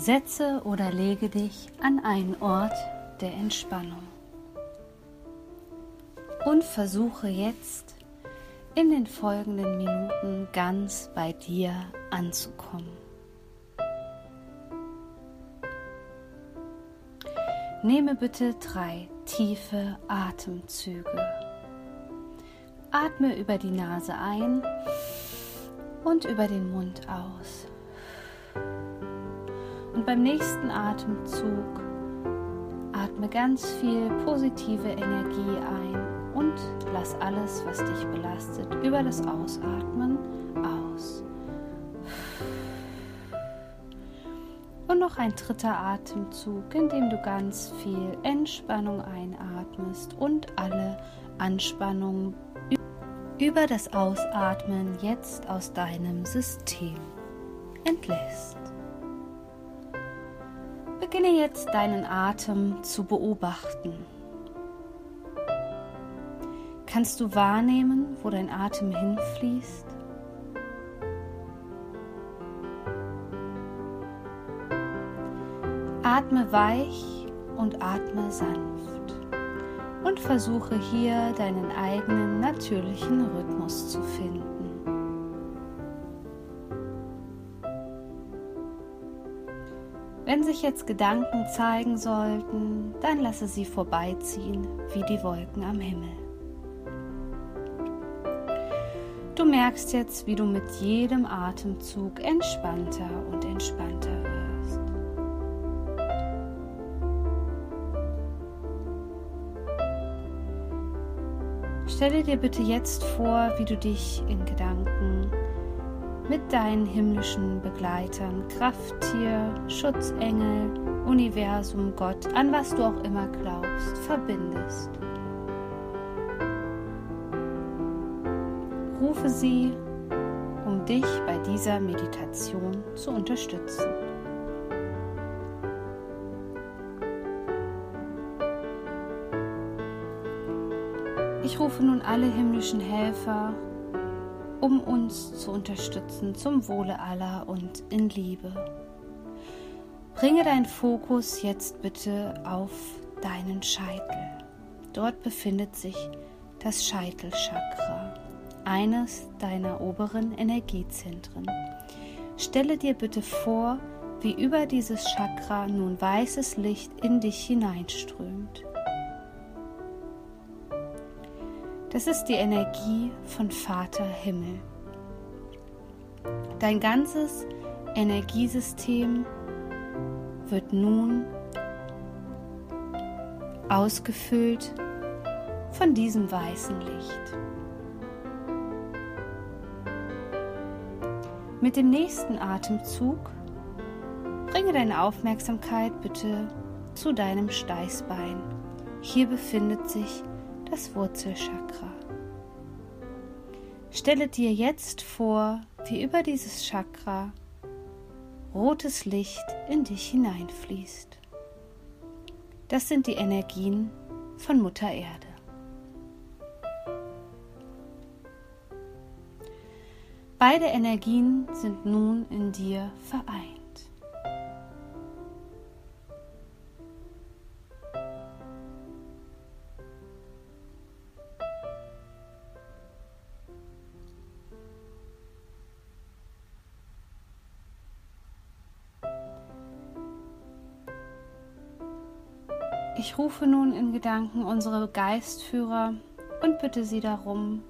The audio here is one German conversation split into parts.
Setze oder lege dich an einen Ort der Entspannung und versuche jetzt in den folgenden Minuten ganz bei dir anzukommen. Nehme bitte drei tiefe Atemzüge. Atme über die Nase ein und über den Mund aus. Und beim nächsten Atemzug atme ganz viel positive Energie ein und lass alles, was dich belastet, über das Ausatmen aus. Und noch ein dritter Atemzug, in dem du ganz viel Entspannung einatmest und alle Anspannung über das Ausatmen jetzt aus deinem System entlässt. Beginne jetzt deinen Atem zu beobachten. Kannst du wahrnehmen, wo dein Atem hinfließt? Atme weich und atme sanft und versuche hier deinen eigenen natürlichen Rhythmus zu finden. Wenn sich jetzt Gedanken zeigen sollten, dann lasse sie vorbeiziehen wie die Wolken am Himmel. Du merkst jetzt, wie du mit jedem Atemzug entspannter und entspannter wirst. Stelle dir bitte jetzt vor, wie du dich in Gedanken mit deinen himmlischen Begleitern, Krafttier, Schutzengel, Universum, Gott, an was du auch immer glaubst, verbindest. Rufe sie, um dich bei dieser Meditation zu unterstützen. Ich rufe nun alle himmlischen Helfer um uns zu unterstützen zum Wohle aller und in Liebe. Bringe deinen Fokus jetzt bitte auf deinen Scheitel. Dort befindet sich das Scheitelchakra, eines deiner oberen Energiezentren. Stelle dir bitte vor, wie über dieses Chakra nun weißes Licht in dich hineinströmt. Das ist die Energie von Vater Himmel. Dein ganzes Energiesystem wird nun ausgefüllt von diesem weißen Licht. Mit dem nächsten Atemzug bringe deine Aufmerksamkeit bitte zu deinem Steißbein. Hier befindet sich das Wurzelchakra. Stelle dir jetzt vor, wie über dieses Chakra rotes Licht in dich hineinfließt. Das sind die Energien von Mutter Erde. Beide Energien sind nun in dir vereint. Ich rufe nun in Gedanken unsere Geistführer und bitte sie darum,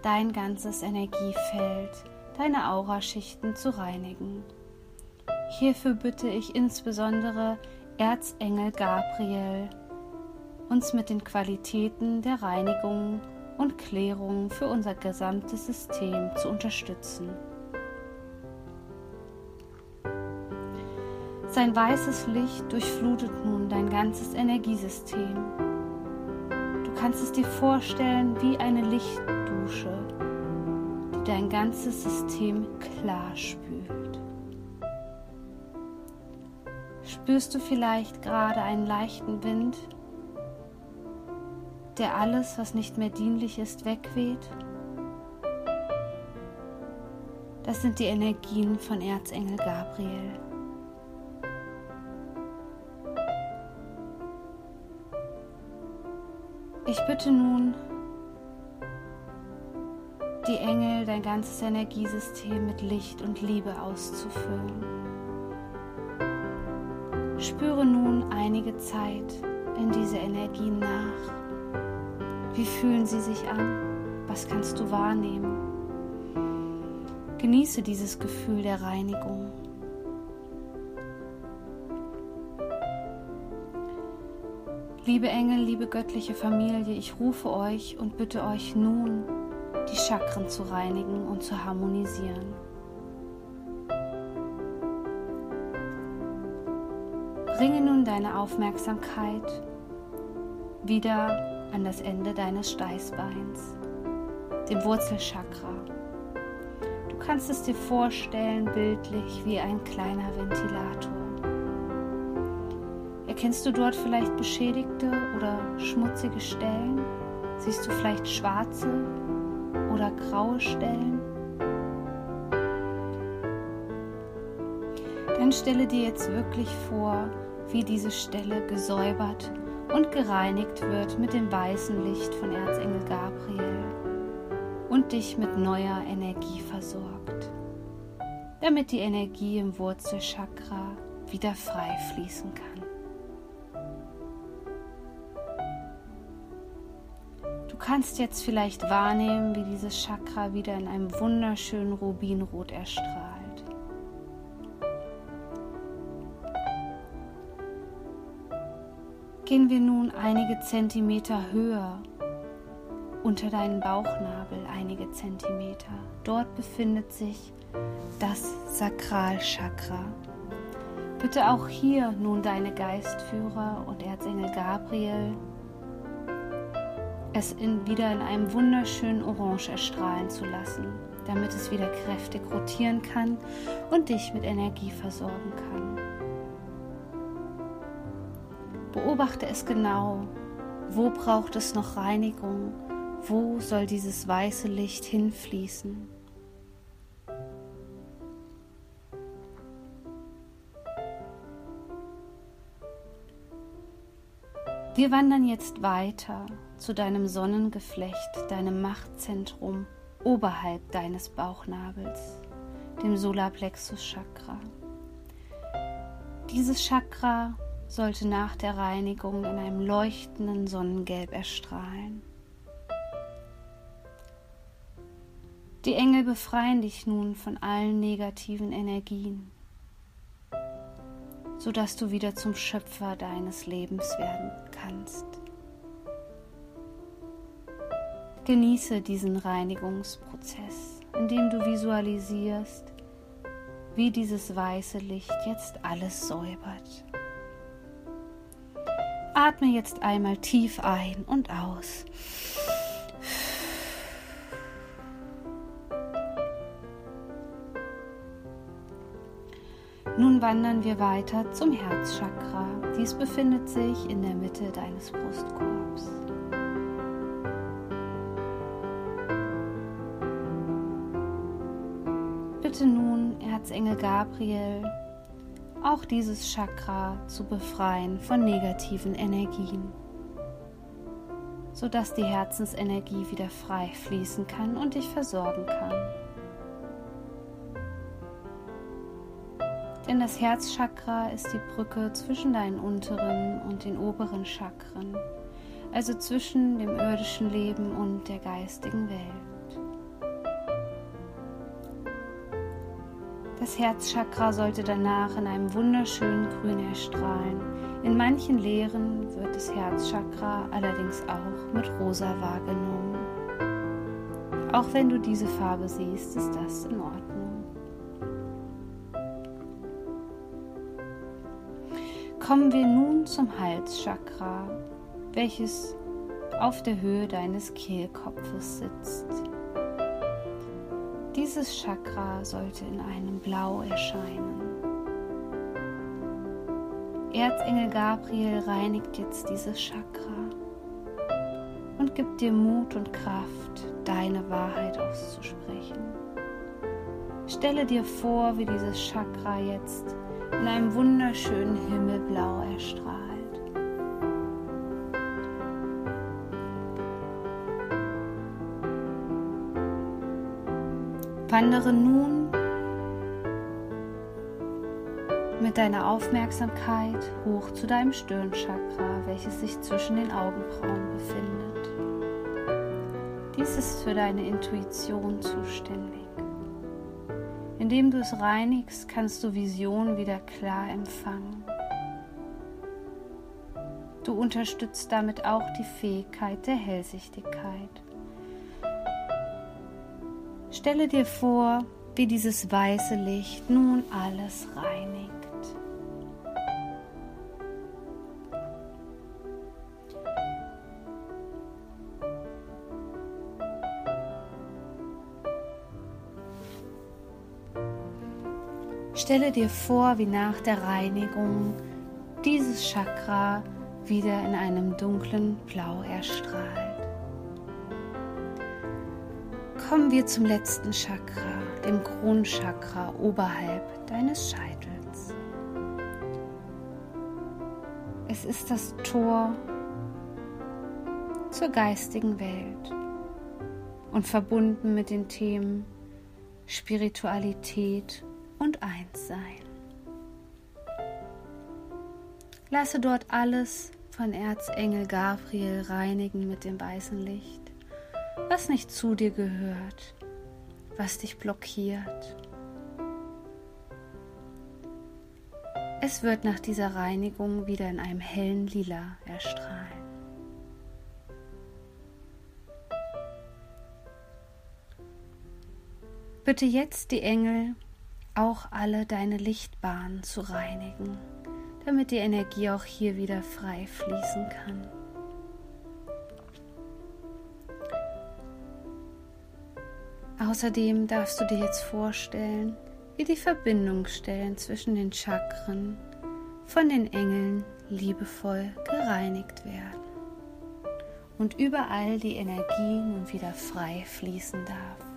dein ganzes Energiefeld, deine Auraschichten zu reinigen. Hierfür bitte ich insbesondere Erzengel Gabriel, uns mit den Qualitäten der Reinigung und Klärung für unser gesamtes System zu unterstützen. Sein weißes Licht durchflutet nun dein ganzes Energiesystem. Du kannst es dir vorstellen wie eine Lichtdusche, die dein ganzes System klar spült. Spürst du vielleicht gerade einen leichten Wind, der alles, was nicht mehr dienlich ist, wegweht? Das sind die Energien von Erzengel Gabriel. Ich bitte nun die Engel, dein ganzes Energiesystem mit Licht und Liebe auszufüllen. Spüre nun einige Zeit in diese Energien nach. Wie fühlen sie sich an? Was kannst du wahrnehmen? Genieße dieses Gefühl der Reinigung. Liebe Engel, liebe göttliche Familie, ich rufe euch und bitte euch nun, die Chakren zu reinigen und zu harmonisieren. Bringe nun deine Aufmerksamkeit wieder an das Ende deines Steißbeins, dem Wurzelchakra. Du kannst es dir vorstellen, bildlich wie ein kleiner Ventilator. Erkennst du dort vielleicht beschädigte oder schmutzige Stellen? Siehst du vielleicht schwarze oder graue Stellen? Dann stelle dir jetzt wirklich vor, wie diese Stelle gesäubert und gereinigt wird mit dem weißen Licht von Erzengel Gabriel und dich mit neuer Energie versorgt, damit die Energie im Wurzelchakra wieder frei fließen kann. Kannst jetzt vielleicht wahrnehmen, wie dieses Chakra wieder in einem wunderschönen Rubinrot erstrahlt. Gehen wir nun einige Zentimeter höher unter deinen Bauchnabel, einige Zentimeter. Dort befindet sich das Sakralchakra. Bitte auch hier nun deine Geistführer und Erzengel Gabriel es in, wieder in einem wunderschönen Orange erstrahlen zu lassen, damit es wieder kräftig rotieren kann und dich mit Energie versorgen kann. Beobachte es genau. Wo braucht es noch Reinigung? Wo soll dieses weiße Licht hinfließen? Wir wandern jetzt weiter zu deinem Sonnengeflecht, deinem Machtzentrum oberhalb deines Bauchnabels, dem Solarplexus Chakra. Dieses Chakra sollte nach der Reinigung in einem leuchtenden Sonnengelb erstrahlen. Die Engel befreien dich nun von allen negativen Energien sodass du wieder zum Schöpfer deines Lebens werden kannst. Genieße diesen Reinigungsprozess, indem du visualisierst, wie dieses weiße Licht jetzt alles säubert. Atme jetzt einmal tief ein und aus. Nun wandern wir weiter zum Herzchakra. Dies befindet sich in der Mitte deines Brustkorbs. Bitte nun, Erzengel Gabriel, auch dieses Chakra zu befreien von negativen Energien, sodass die Herzensenergie wieder frei fließen kann und dich versorgen kann. Denn das Herzchakra ist die Brücke zwischen deinen unteren und den oberen Chakren, also zwischen dem irdischen Leben und der geistigen Welt. Das Herzchakra sollte danach in einem wunderschönen Grün erstrahlen. In manchen Lehren wird das Herzchakra allerdings auch mit rosa wahrgenommen. Auch wenn du diese Farbe siehst, ist das in Ordnung. kommen wir nun zum Halschakra, welches auf der Höhe deines Kehlkopfes sitzt. Dieses Chakra sollte in einem Blau erscheinen. Erzengel Gabriel reinigt jetzt dieses Chakra und gibt dir Mut und Kraft, deine Wahrheit auszusprechen. Stelle dir vor, wie dieses Chakra jetzt in einem wunderschönen Himmelblau erstrahlt. Wandere nun mit deiner Aufmerksamkeit hoch zu deinem Stirnchakra, welches sich zwischen den Augenbrauen befindet. Dies ist für deine Intuition zuständig. Indem du es reinigst, kannst du Visionen wieder klar empfangen. Du unterstützt damit auch die Fähigkeit der Hellsichtigkeit. Stelle dir vor, wie dieses weiße Licht nun alles reinigt. Stelle dir vor, wie nach der Reinigung dieses Chakra wieder in einem dunklen Blau erstrahlt. Kommen wir zum letzten Chakra, dem Kronchakra oberhalb deines Scheitels. Es ist das Tor zur geistigen Welt und verbunden mit den Themen Spiritualität und Einssein. Lasse dort alles von Erzengel Gabriel reinigen mit dem weißen Licht, was nicht zu dir gehört, was dich blockiert. Es wird nach dieser Reinigung wieder in einem hellen Lila erstrahlen. Bitte jetzt die Engel auch alle deine Lichtbahnen zu reinigen, damit die Energie auch hier wieder frei fließen kann. Außerdem darfst du dir jetzt vorstellen, wie die Verbindungsstellen zwischen den Chakren von den Engeln liebevoll gereinigt werden und überall die Energie nun wieder frei fließen darf.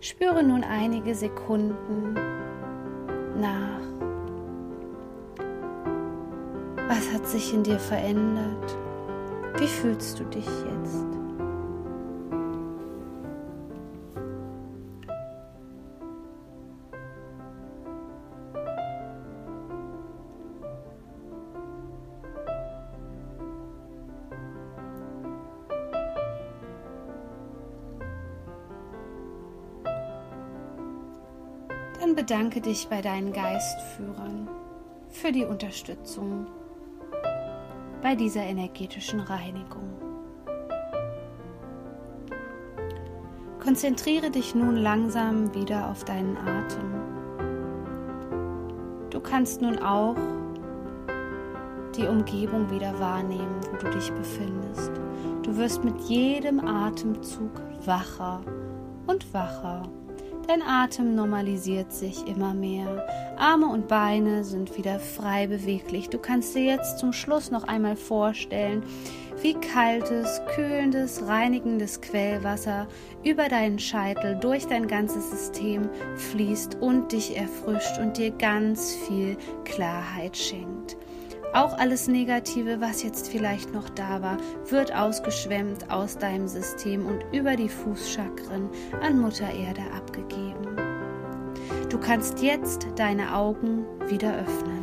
Spüre nun einige Sekunden nach. Was hat sich in dir verändert? Wie fühlst du dich jetzt? Dann bedanke dich bei deinen Geistführern für die Unterstützung bei dieser energetischen Reinigung. Konzentriere dich nun langsam wieder auf deinen Atem. Du kannst nun auch die Umgebung wieder wahrnehmen, wo du dich befindest. Du wirst mit jedem Atemzug wacher und wacher Dein Atem normalisiert sich immer mehr. Arme und Beine sind wieder frei beweglich. Du kannst dir jetzt zum Schluss noch einmal vorstellen, wie kaltes, kühlendes, reinigendes Quellwasser über deinen Scheitel durch dein ganzes System fließt und dich erfrischt und dir ganz viel Klarheit schenkt. Auch alles Negative, was jetzt vielleicht noch da war, wird ausgeschwemmt aus deinem System und über die Fußchakren an Mutter Erde abgegeben. Du kannst jetzt deine Augen wieder öffnen.